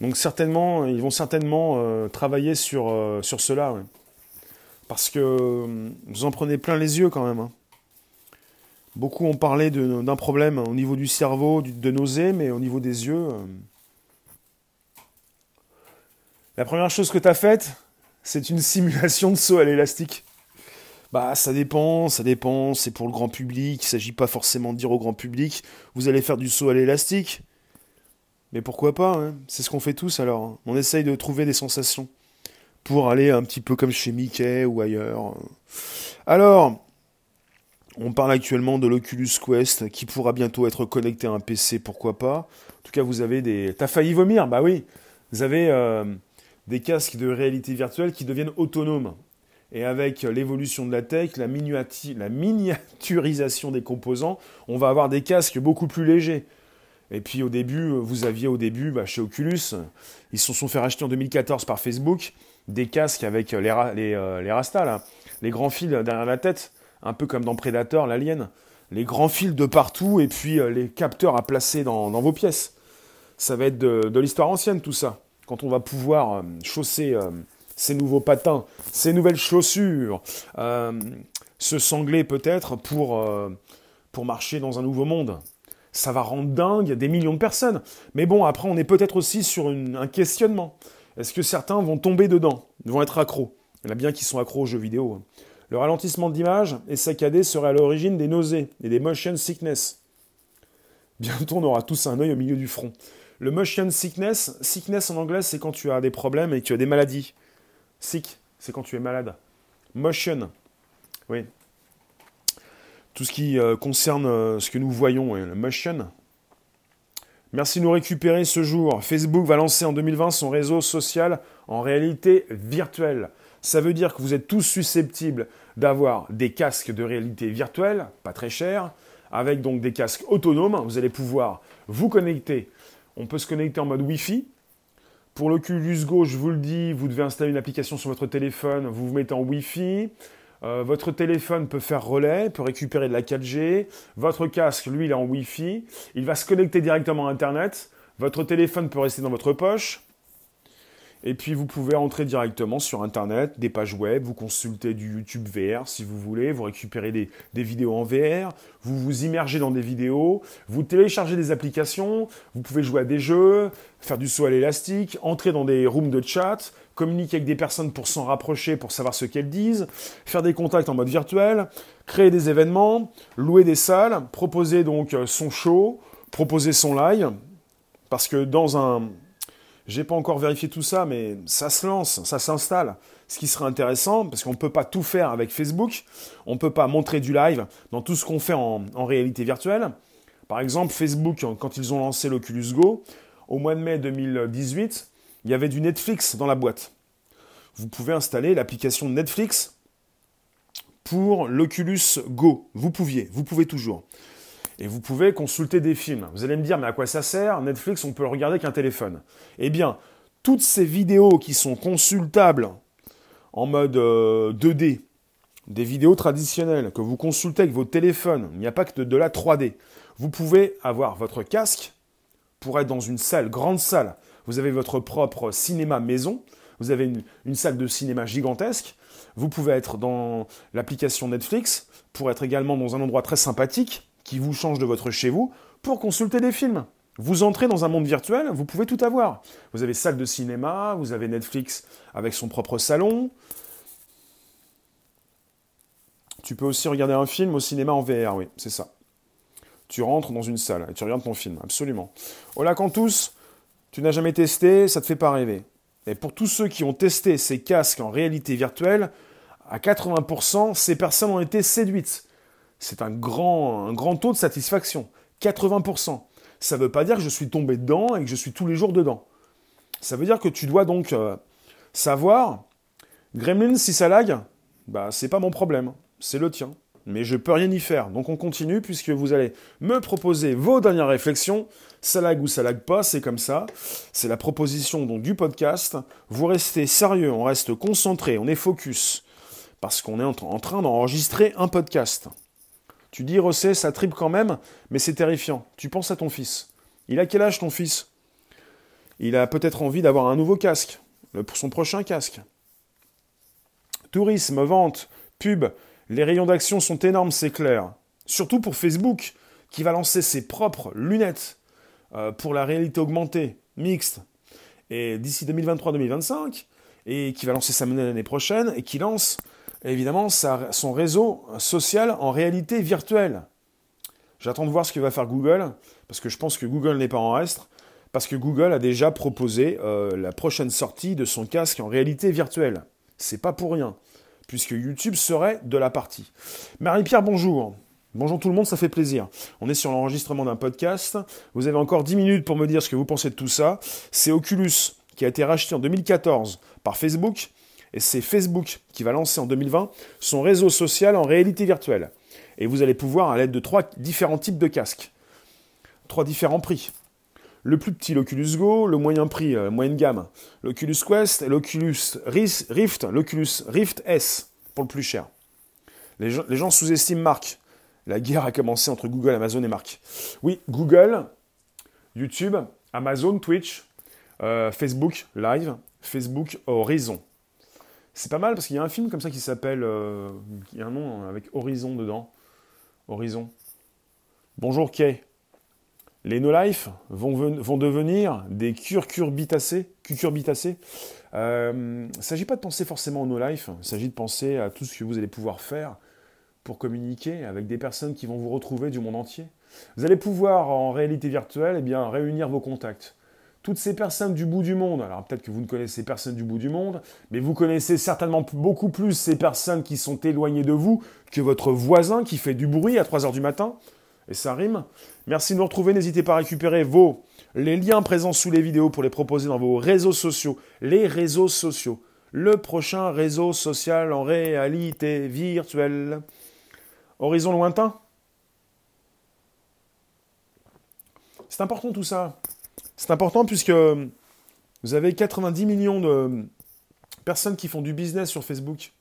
Donc certainement, ils vont certainement travailler sur, sur cela. Parce que vous en prenez plein les yeux quand même. Hein. Beaucoup ont parlé d'un problème au niveau du cerveau, de nausée, mais au niveau des yeux. La première chose que tu as faite, c'est une simulation de saut à l'élastique. Bah ça dépend, ça dépend, c'est pour le grand public, il s'agit pas forcément de dire au grand public, vous allez faire du saut à l'élastique. Mais pourquoi pas, hein c'est ce qu'on fait tous alors. Hein. On essaye de trouver des sensations pour aller un petit peu comme chez Mickey ou ailleurs. Alors, on parle actuellement de l'Oculus Quest qui pourra bientôt être connecté à un PC, pourquoi pas. En tout cas, vous avez des... T'as failli vomir, bah oui. Vous avez euh, des casques de réalité virtuelle qui deviennent autonomes. Et avec l'évolution de la tech, la, miniaturisation des composants, on va avoir des casques beaucoup plus légers. Et puis au début, vous aviez au début, bah, chez Oculus, ils se sont fait racheter en 2014 par Facebook, des casques avec les, les, euh, les grands fils derrière la tête, un peu comme dans Predator, l'alien. Les grands fils de partout et puis euh, les capteurs à placer dans, vos pièces. Ça va être de l'histoire ancienne tout ça. Quand on va pouvoir euh, chausser ces nouveaux patins, ces nouvelles chaussures, euh, se sangler peut-être pour, euh, marcher dans un nouveau monde. Ça va rendre dingue des millions de personnes. Mais bon, après, on est peut-être aussi sur un questionnement. Est-ce que certains vont tomber dedans, vont être accros? Il y en a bien qui sont accros aux jeux vidéo. Hein. Le ralentissement d'image et saccadé serait à l'origine des nausées et des motion sickness. Bientôt, on aura tous un œil au milieu du front. Le motion sickness, sickness en anglais, c'est quand tu as des problèmes et que tu as des maladies. Sick, c'est quand tu es malade. Motion, oui. Tout ce qui euh, concerne euh, ce que nous voyons, le motion. Merci de nous récupérer ce jour. Facebook va lancer en 2020 son réseau social en réalité virtuelle. Ça veut dire que vous êtes tous susceptibles d'avoir des casques de réalité virtuelle, pas très chers, avec donc des casques autonomes. Vous allez pouvoir vous connecter. On peut se connecter en mode Wi-Fi, pour l'Oculus Go, je vous le dis, vous devez installer une application sur votre téléphone, vous vous mettez en Wi-Fi. Euh, votre téléphone peut faire relais, peut récupérer de la 4G. Votre casque, lui, il est en Wi-Fi. Il va se connecter directement à Internet. Votre téléphone peut rester dans votre poche. Et puis vous pouvez entrer directement sur Internet, des pages web, vous consultez du YouTube VR si vous voulez, vous récupérez des, vidéos en VR, vous vous immergez dans des vidéos, vous téléchargez des applications, vous pouvez jouer à des jeux, faire du saut à l'élastique, entrer dans des rooms de chat, communiquer avec des personnes pour s'en rapprocher, pour savoir ce qu'elles disent, faire des contacts en mode virtuel, créer des événements, louer des salles, proposer donc son show, proposer son live, parce que dans un j'ai pas encore vérifié tout ça, mais ça se lance, ça s'installe. Ce qui serait intéressant, parce qu'on ne peut pas tout faire avec Facebook, on ne peut pas montrer du live dans tout ce qu'on fait en, réalité virtuelle. Par exemple, Facebook, quand ils ont lancé l'Oculus Go, au mois de mai 2018, il y avait du Netflix dans la boîte. Vous pouvez installer l'application Netflix pour l'Oculus Go. Vous pouviez, vous pouvez toujours et vous pouvez consulter des films. Vous allez me dire, mais à quoi ça sert Netflix, on peut le regarder qu'un téléphone. Eh bien, toutes ces vidéos qui sont consultables en mode 2D, euh, des vidéos traditionnelles que vous consultez avec vos téléphones, il n'y a pas que de, la 3D. Vous pouvez avoir votre casque pour être dans une salle, grande salle. Vous avez votre propre cinéma maison, vous avez une salle de cinéma gigantesque. Vous pouvez être dans l'application Netflix pour être également dans un endroit très sympathique qui vous change de votre chez vous pour consulter des films. Vous entrez dans un monde virtuel, vous pouvez tout avoir. Vous avez salle de cinéma, vous avez Netflix avec son propre salon. Tu peux aussi regarder un film au cinéma en VR, oui, c'est ça. Tu rentres dans une salle et tu regardes ton film, absolument. Hola tous, tu n'as jamais testé, ça te fait pas rêver. Et pour tous ceux qui ont testé ces casques en réalité virtuelle, à 80%, ces personnes ont été séduites c'est un grand, grand taux de satisfaction. 80%. Ça ne veut pas dire que je suis tombé dedans et que je suis tous les jours dedans. Ça veut dire que tu dois donc euh, savoir, Gremlin, si ça lag, bah c'est pas mon problème, c'est le tien. Mais je peux rien y faire. Donc on continue puisque vous allez me proposer vos dernières réflexions. Ça lag ou ça lag pas, c'est comme ça. C'est la proposition donc du podcast. Vous restez sérieux, on reste concentré, on est focus. Parce qu'on est en train d'enregistrer un podcast. Tu dis, Rossé, ça tripe quand même, mais c'est terrifiant. Tu penses à ton fils. Il a quel âge ton fils? Il a peut-être envie d'avoir un nouveau casque, pour son prochain casque. Tourisme, vente, pub, les rayons d'action sont énormes, c'est clair. Surtout pour Facebook, qui va lancer ses propres lunettes euh, pour la réalité augmentée, mixte, et d'ici 2023-2025, et qui va lancer sa monnaie l'année prochaine, et qui lance évidemment son réseau social en réalité virtuelle. J'attends de voir ce que va faire Google, parce que je pense que Google n'est pas en reste, parce que Google a déjà proposé euh, la prochaine sortie de son casque en réalité virtuelle. C'est pas pour rien, puisque YouTube serait de la partie. Marie-Pierre, bonjour. Bonjour tout le monde, ça fait plaisir. On est sur l'enregistrement d'un podcast. Vous avez encore 10 minutes pour me dire ce que vous pensez de tout ça. C'est Oculus qui a été racheté en 2014 par Facebook et c'est Facebook qui va lancer en 2020 son réseau social en réalité virtuelle. Et vous allez pouvoir, à l'aide de trois différents types de casques, trois différents prix. Le plus petit, l'Oculus Go, le moyen prix, euh, moyenne gamme, l'Oculus Quest, l'Oculus Rift, l'Oculus Rift S pour le plus cher. Les gens, les gens sous-estiment Marc la guerre a commencé entre Google, Amazon et Marc. Oui, Google, YouTube, Amazon, Twitch, euh, Facebook Live, Facebook Horizon. C'est pas mal parce qu'il y a un film comme ça qui s'appelle. Euh, il y a un nom avec Horizon dedans. Horizon. Bonjour Kay. Les no-life vont, devenir des curcurbitacées. Euh, il ne s'agit pas de penser forcément au no-life, il s'agit de penser à tout ce que vous allez pouvoir faire pour communiquer avec des personnes qui vont vous retrouver du monde entier. Vous allez pouvoir, en réalité virtuelle, eh réunir vos contacts. Toutes ces personnes du bout du monde, alors peut-être que vous ne connaissez personne du bout du monde, mais vous connaissez certainement beaucoup plus ces personnes qui sont éloignées de vous que votre voisin qui fait du bruit à 3 heures du matin. Et ça rime. Merci de nous retrouver. N'hésitez pas à récupérer vos, les liens présents sous les vidéos pour les proposer dans vos réseaux sociaux. Les réseaux sociaux. Le prochain réseau social en réalité virtuelle. Horizon lointain C'est important tout ça. C'est important puisque vous avez 90 millions de personnes qui font du business sur Facebook.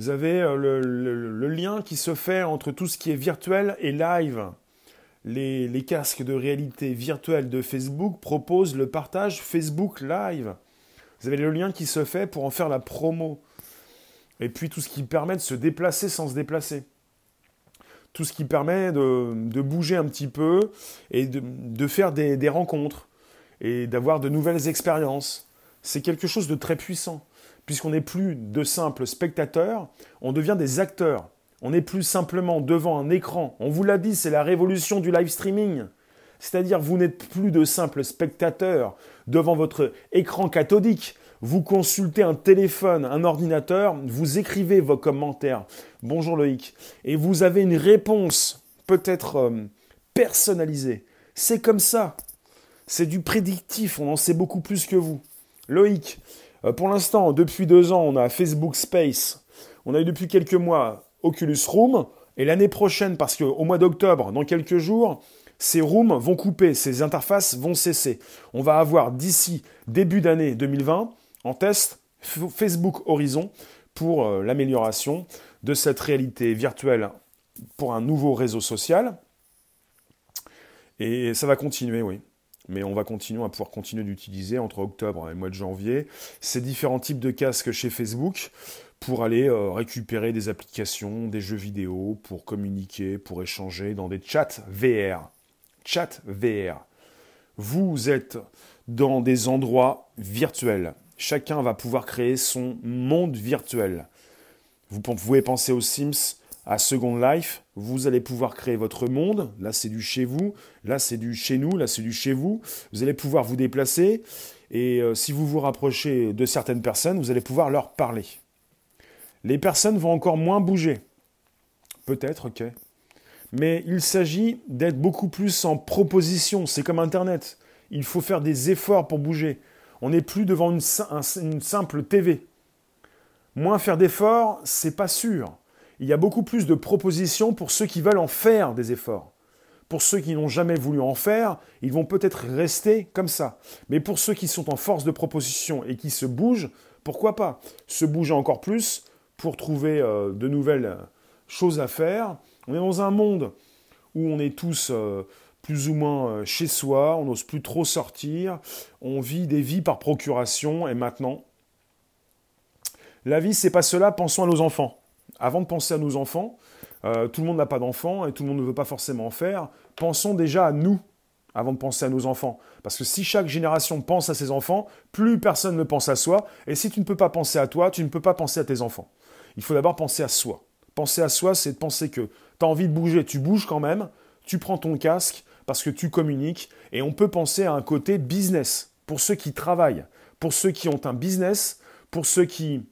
Vous avez euh, le, lien qui se fait entre tout ce qui est virtuel et live. Les, les, casques de réalité virtuelle de Facebook proposent le partage Facebook Live. Vous avez le lien qui se fait pour en faire la promo. Et puis tout ce qui permet de se déplacer sans se déplacer tout ce qui permet de, bouger un petit peu et de, faire des, rencontres et d'avoir de nouvelles expériences. C'est quelque chose de très puissant, puisqu'on n'est plus de simples spectateurs, on devient des acteurs. On n'est plus simplement devant un écran. On vous l'a dit, c'est la révolution du live streaming. C'est-à-dire, vous n'êtes plus de simples spectateurs devant votre écran cathodique, vous consultez un téléphone, un ordinateur, vous écrivez vos commentaires. Bonjour Loïc. Et vous avez une réponse peut-être euh, personnalisée. C'est comme ça. C'est du prédictif, on en sait beaucoup plus que vous. Loïc, euh, pour l'instant, depuis deux ans, on a Facebook Space. On a eu depuis quelques mois Oculus Room. Et l'année prochaine, parce qu'au mois d'octobre, dans quelques jours, ces rooms vont couper, ces interfaces vont cesser. On va avoir d'ici début d'année 2020 en test Facebook Horizon pour euh, l'amélioration de cette réalité virtuelle pour un nouveau réseau social. Et ça va continuer, oui. Mais on va continuer à pouvoir continuer d'utiliser entre octobre et mois de janvier ces différents types de casques chez Facebook pour aller euh, récupérer des applications, des jeux vidéo, pour communiquer, pour échanger dans des chats VR. Chat VR. Vous êtes dans des endroits virtuels chacun va pouvoir créer son monde virtuel. Vous pouvez penser aux Sims, à Second Life, vous allez pouvoir créer votre monde. Là, c'est du chez vous. Là, c'est du chez nous. Là, c'est du chez vous. Vous allez pouvoir vous déplacer. Et euh, si vous vous rapprochez de certaines personnes, vous allez pouvoir leur parler. Les personnes vont encore moins bouger. Peut-être, ok. Mais il s'agit d'être beaucoup plus en proposition. C'est comme Internet. Il faut faire des efforts pour bouger. On n'est plus devant une, simple TV. Moins faire d'efforts, c'est pas sûr. Il y a beaucoup plus de propositions pour ceux qui veulent en faire des efforts. Pour ceux qui n'ont jamais voulu en faire, ils vont peut-être rester comme ça. Mais pour ceux qui sont en force de proposition et qui se bougent, pourquoi pas? Se bouger encore plus pour trouver euh, de nouvelles choses à faire. On est dans un monde où on est tous euh, plus ou moins euh, chez soi, on n'ose plus trop sortir, on vit des vies par procuration, et maintenant, la vie, c'est pas cela, pensons à nos enfants. Avant de penser à nos enfants, euh, tout le monde n'a pas d'enfants et tout le monde ne veut pas forcément en faire, pensons déjà à nous avant de penser à nos enfants. Parce que si chaque génération pense à ses enfants, plus personne ne pense à soi, et si tu ne peux pas penser à toi, tu ne peux pas penser à tes enfants. Il faut d'abord penser à soi. Penser à soi, c'est de penser que tu as envie de bouger, tu bouges quand même, tu prends ton casque parce que tu communiques, et on peut penser à un côté business, pour ceux qui travaillent, pour ceux qui ont un business, pour ceux qui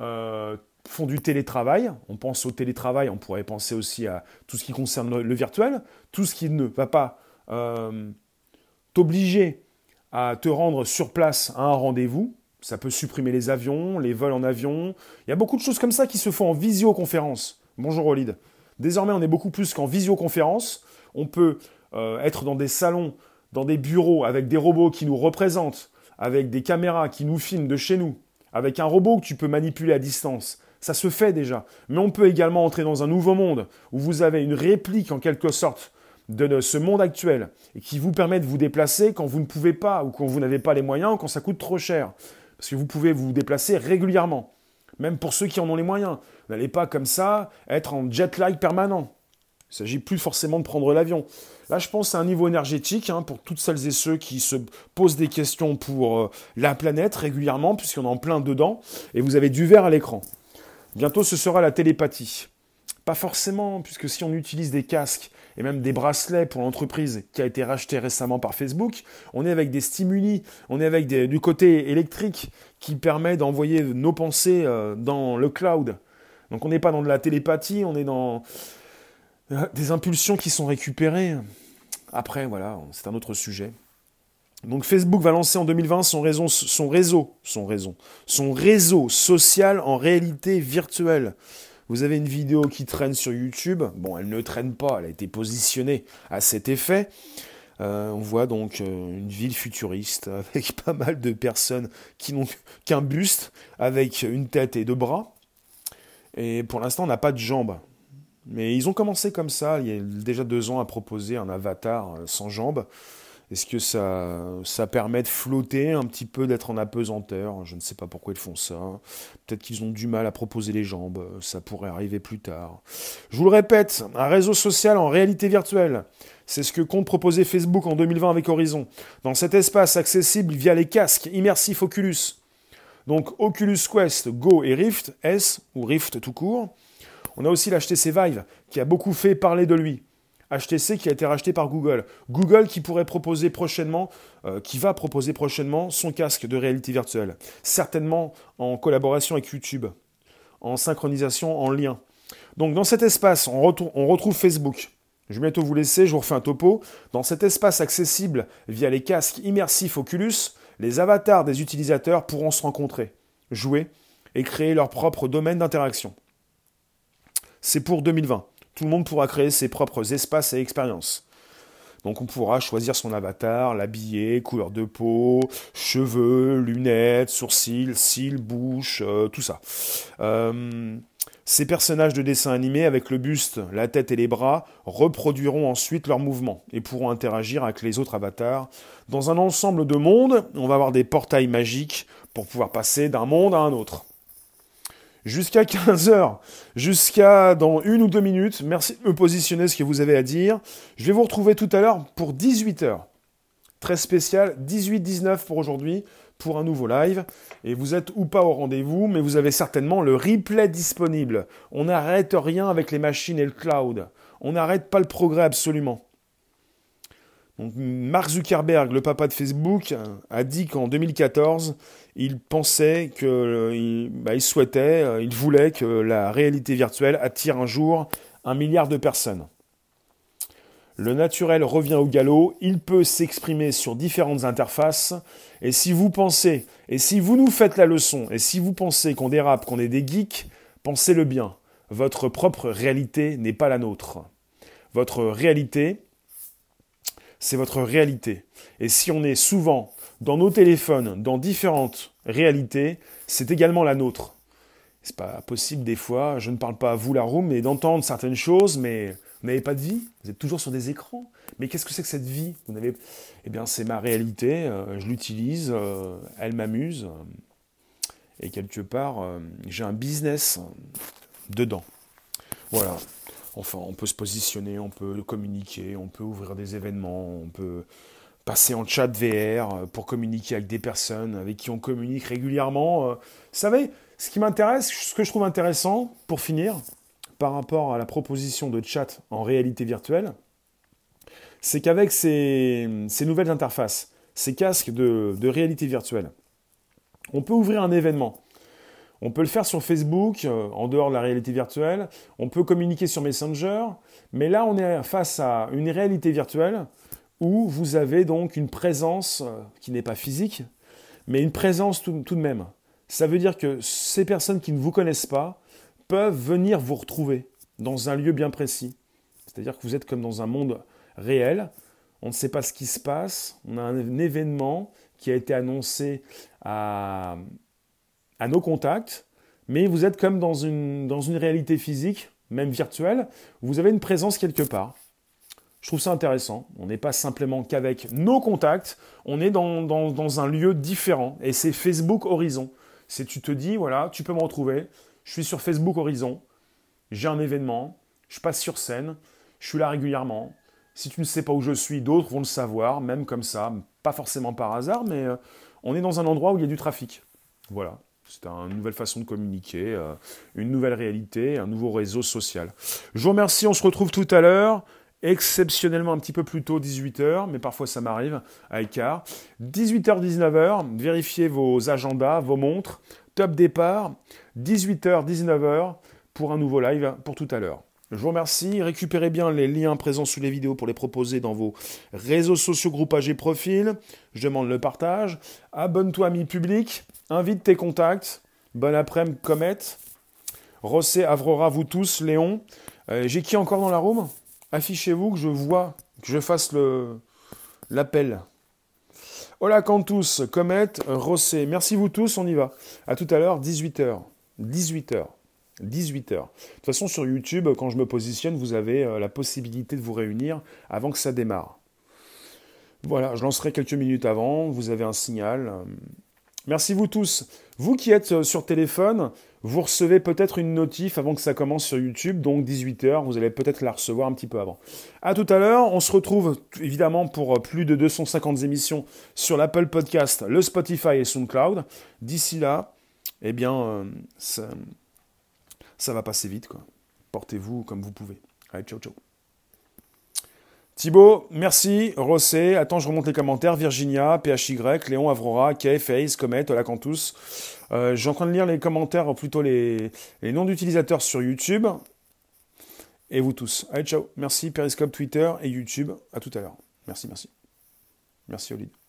euh, font du télétravail. On pense au télétravail, on pourrait penser aussi à tout ce qui concerne le, virtuel, tout ce qui ne va pas euh, t'obliger à te rendre sur place à un rendez-vous. Ça peut supprimer les avions, les vols en avion. Il y a beaucoup de choses comme ça qui se font en visioconférence. Bonjour Olid. Désormais, on est beaucoup plus qu'en visioconférence. On peut euh, être dans des salons, dans des bureaux avec des robots qui nous représentent, avec des caméras qui nous filment de chez nous, avec un robot que tu peux manipuler à distance. Ça se fait déjà. Mais on peut également entrer dans un nouveau monde où vous avez une réplique en quelque sorte de ce monde actuel et qui vous permet de vous déplacer quand vous ne pouvez pas ou quand vous n'avez pas les moyens ou quand ça coûte trop cher. Parce que vous pouvez vous déplacer régulièrement, même pour ceux qui en ont les moyens. N'allez pas comme ça être en jet lag permanent. Il ne s'agit plus forcément de prendre l'avion. Là, je pense à un niveau énergétique hein, pour toutes celles et ceux qui se posent des questions pour euh, la planète régulièrement, puisqu'on est en plein dedans, et vous avez du verre à l'écran. Bientôt, ce sera la télépathie. Pas forcément, puisque si on utilise des casques et même des bracelets pour l'entreprise qui a été rachetée récemment par Facebook, on est avec des stimuli, on est avec du côté électrique qui permet d'envoyer nos pensées euh, dans le cloud. Donc on n'est pas dans de la télépathie, on est dans des impulsions qui sont récupérées. Après, voilà, c'est un autre sujet. Donc Facebook va lancer en 2020 son réseau, son réseau, social en réalité virtuelle. Vous avez une vidéo qui traîne sur YouTube. Bon, elle ne traîne pas, elle a été positionnée à cet effet. Euh, on voit donc euh, une ville futuriste avec pas mal de personnes qui n'ont qu'un buste, avec une tête et deux bras. Et pour l'instant, on n'a pas de jambes. Mais ils ont commencé comme ça, il y a déjà deux ans, à proposer un avatar euh, sans jambes. Est-ce que ça, ça permet de flotter un petit peu, d'être en apesanteur? Je ne sais pas pourquoi ils font ça. Peut-être qu'ils ont du mal à proposer les jambes. Ça pourrait arriver plus tard. Je vous le répète, un réseau social en réalité virtuelle. C'est ce que compte proposer Facebook en 2020 avec Horizon. Dans cet espace accessible via les casques immersifs Oculus. Donc Oculus Quest, Go et Rift S, ou Rift tout court. On a aussi l'HTC Vive, qui a beaucoup fait parler de lui. HTC qui a été racheté par Google. Google qui pourrait proposer prochainement, euh, qui va proposer prochainement son casque de réalité virtuelle. Certainement en collaboration avec YouTube, en synchronisation, en lien. Donc dans cet espace, on, on retrouve Facebook. Je vais bientôt vous laisser, je vous refais un topo. Dans cet espace accessible via les casques immersifs Oculus, les avatars des utilisateurs pourront se rencontrer, jouer et créer leur propre domaine d'interaction. C'est pour 2020 tout le monde pourra créer ses propres espaces et expériences. Donc on pourra choisir son avatar, l'habiller, couleur de peau, cheveux, lunettes, sourcils, cils, bouche, euh, tout ça. Euh, ces personnages de dessin animé avec le buste, la tête et les bras reproduiront ensuite leurs mouvements et pourront interagir avec les autres avatars. Dans un ensemble de mondes, on va avoir des portails magiques pour pouvoir passer d'un monde à un autre jusqu'à 15h, jusqu'à dans une ou deux minutes. Merci de me positionner ce que vous avez à dire. Je vais vous retrouver tout à l'heure pour 18h. Très spécial, 18-19 pour aujourd'hui, pour un nouveau live. Et vous êtes ou pas au rendez-vous, mais vous avez certainement le replay disponible. On n'arrête rien avec les machines et le cloud. On n'arrête pas le progrès absolument. Mark Zuckerberg, le papa de Facebook, a dit qu'en 2014, il pensait que euh, bah, il, souhaitait, euh, il voulait que la réalité virtuelle attire un jour un milliard de personnes. Le naturel revient au galop, il peut s'exprimer sur différentes interfaces, et si vous pensez, et si vous nous faites la leçon, et si vous pensez qu'on dérape, qu'on est des geeks, pensez-le bien, votre propre réalité n'est pas la nôtre. Votre réalité, c'est votre réalité. Et si on est souvent dans nos téléphones, dans différentes réalités, c'est également la nôtre. C'est pas possible des fois, je ne parle pas à vous la room, mais d'entendre certaines choses, mais Vous n'avez pas de vie, vous êtes toujours sur des écrans. Mais qu'est-ce que c'est que cette vie? Vous eh bien, c'est ma réalité. euh, je l'utilise, euh, elle m'amuse, euh, et quelque part, j'ai un business dedans. Voilà. Enfin, on peut se positionner, on peut communiquer, on peut ouvrir des événements, on peut passer en chat VR pour communiquer avec des personnes avec qui on communique régulièrement. Euh, Vous savez, ce qui m'intéresse, ce que je trouve intéressant, pour finir, par rapport à la proposition de chat en réalité virtuelle, c'est qu'avec ces, nouvelles interfaces, ces casques de, de réalité virtuelle, on peut ouvrir un événement. On peut le faire sur Facebook, euh, en dehors de la réalité virtuelle. On peut communiquer sur Messenger. Mais là, on est face à une réalité virtuelle où vous avez donc une présence euh, qui n'est pas physique, mais une présence tout, de même. Ça veut dire que ces personnes qui ne vous connaissent pas peuvent venir vous retrouver dans un lieu bien précis. C'est-à-dire que vous êtes comme dans un monde réel. On ne sait pas ce qui se passe. On a un événement qui a été annoncé à, à nos contacts, mais vous êtes comme dans une, dans une réalité physique, même virtuelle, où vous avez une présence quelque part. Je trouve ça intéressant. On n'est pas simplement qu'avec nos contacts, on est dans, dans, dans un lieu différent. Et c'est Facebook Horizon. C'est tu te dis, voilà, tu peux me retrouver. Je suis sur Facebook Horizon. J'ai un événement. Je passe sur scène. Je suis là régulièrement. Si tu ne sais pas où je suis, d'autres vont le savoir, même comme ça. Pas forcément par hasard, mais euh, on est dans un endroit où il y a du trafic. Voilà. C'est une nouvelle façon de communiquer, euh, une nouvelle réalité, un nouveau réseau social. Je vous remercie, on se retrouve tout à l'heure, exceptionnellement un petit peu plus tôt, 18h, mais parfois ça m'arrive à écart. 18h-19h, vérifiez vos agendas, vos montres, top départ, 18h, 19h pour un nouveau live pour tout à l'heure. Je vous remercie. Récupérez bien les liens présents sous les vidéos pour les proposer dans vos réseaux sociaux, groupages et profils. Je demande le partage. Abonne-toi, ami public. Invite tes contacts. Bon après-midi, Comet. Rossé, Avrora, vous tous, Léon. Euh, J'ai qui encore dans la room? Affichez-vous que je vois, que je fasse le l'appel. Hola Cantus, Comet, Rossé. Merci vous tous, on y va. À tout à l'heure, 18h. 18h. 18h. De toute façon, sur YouTube, quand je me positionne, vous avez euh, la possibilité de vous réunir avant que ça démarre. Voilà, je lancerai quelques minutes avant, vous avez un signal. Merci vous tous. Vous qui êtes euh, sur téléphone, vous recevez peut-être une notif avant que ça commence sur YouTube, donc 18h, vous allez peut-être la recevoir un petit peu avant. À tout à l'heure, on se retrouve évidemment pour plus de 250 émissions sur l'Apple Podcast, le Spotify et SoundCloud. D'ici là, eh bien, euh, ça, va passer vite. Portez-vous comme vous pouvez. Allez, ciao, ciao. Thibaut, merci. Rossé, attends, je remonte les commentaires. Virginia, PHY, Léon, Avrora, Kay, Face, Comet, Olacantus. Euh, suis en train de lire les commentaires, plutôt les, les noms d'utilisateurs sur YouTube. Et vous tous. Allez, ciao. Merci. Periscope, Twitter et YouTube. À tout à l'heure. Merci, merci. Merci, Olivier.